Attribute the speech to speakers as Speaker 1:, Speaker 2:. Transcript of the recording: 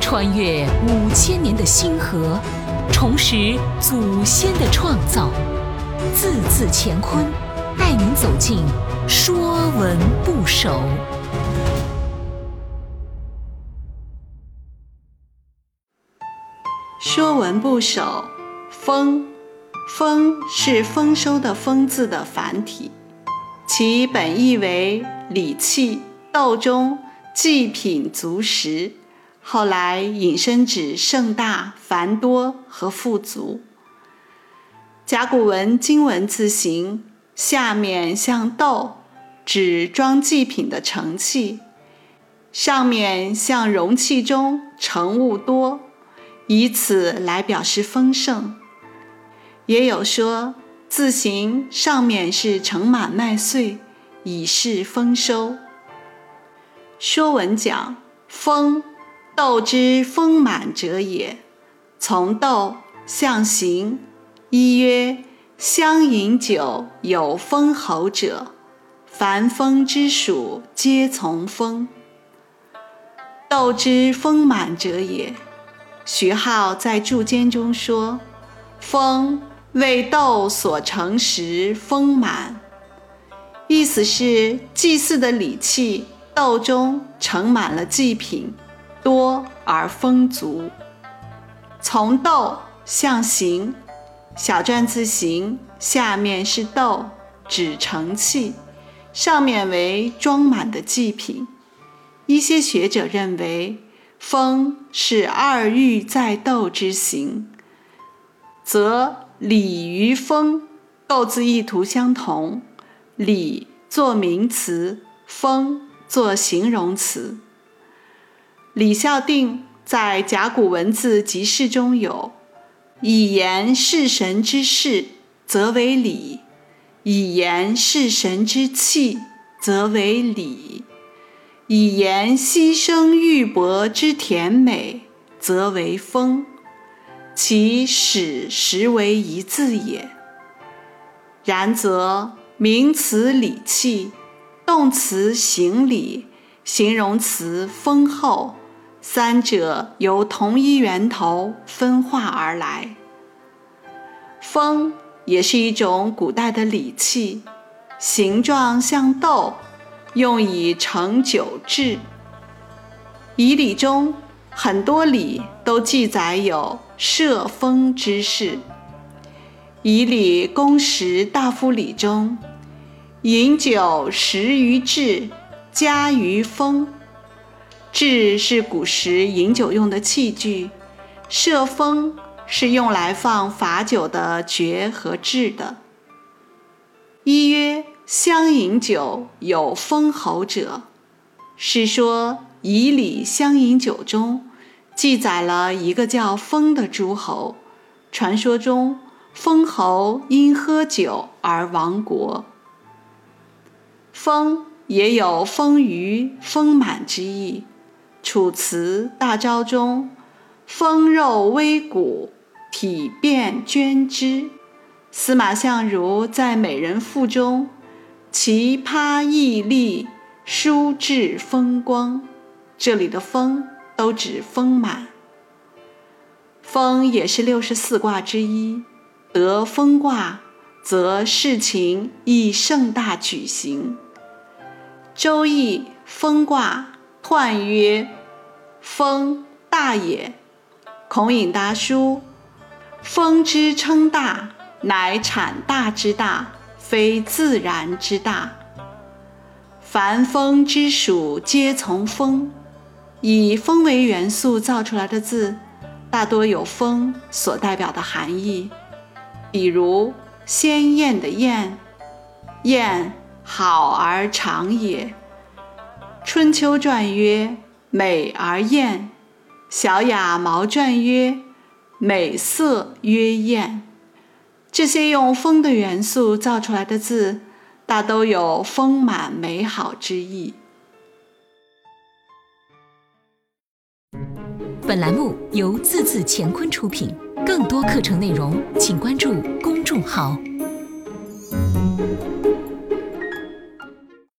Speaker 1: 穿越五千年的星河，重拾祖先的创造，字字乾坤，带您走进《说文不首》。
Speaker 2: 《说文部首》丰，丰是丰收的丰字的繁体，其本意为礼器、斗中祭品足食，后来引申指盛大、繁多和富足。甲骨文金文字形，下面像斗，指装祭品的盛器；上面像容器中盛物多。以此来表示丰盛，也有说字形上面是盛满麦穗，以示丰收。《说文》讲：“丰，豆之丰满者也。从豆象形，一曰：相饮酒有丰侯者，凡丰之属皆从丰。豆之丰满者也。”徐浩在注笺中说：“丰为豆所成时丰满，意思是祭祀的礼器豆中盛满了祭品，多而丰足。从豆象形，小篆字形，下面是豆，指盛器，上面为装满的祭品。一些学者认为。”丰是二玉在斗之形，则礼于丰，构字意图相同。礼作名词，丰做形容词。李孝定在甲骨文字集释中有：以言事神之事，则为礼；以言事神之气，则为礼。以言牺牲玉帛之甜美，则为风，其始实为一字也。然则名词礼器，动词行礼，形容词丰厚，三者由同一源头分化而来。风也是一种古代的礼器，形状像豆。用以盛酒制。仪礼中很多礼都记载有设封之事。仪礼公食大夫礼中，饮酒食于制，加于封。制是古时饮酒用的器具，设封是用来放罚酒的爵和制的。一曰。相饮酒有封侯者，是说以礼相饮酒中记载了一个叫封的诸侯。传说中，封侯因喝酒而亡国。丰也有丰腴、丰满之意。《楚辞·大招》中，丰肉微骨，体变捐之。司马相如在《美人赋》中。奇葩异丽，舒至风光。这里的“风”都指丰满。风也是六十四卦之一，得风卦，则事情亦盛大举行。《周易》风卦彖曰：“风大也。”孔颖达书：“风之称大，乃产大之大。”非自然之大，凡风之属皆从风。以风为元素造出来的字，大多有风所代表的含义。比如鲜艳的艳，艳好而长也。春秋传曰：美而艳。小雅毛传曰：美色曰艳。这些用风的元素造出来的字，大都有丰满美好之意。
Speaker 1: 本栏目由字字乾坤出品，更多课程内容，请关注公众号。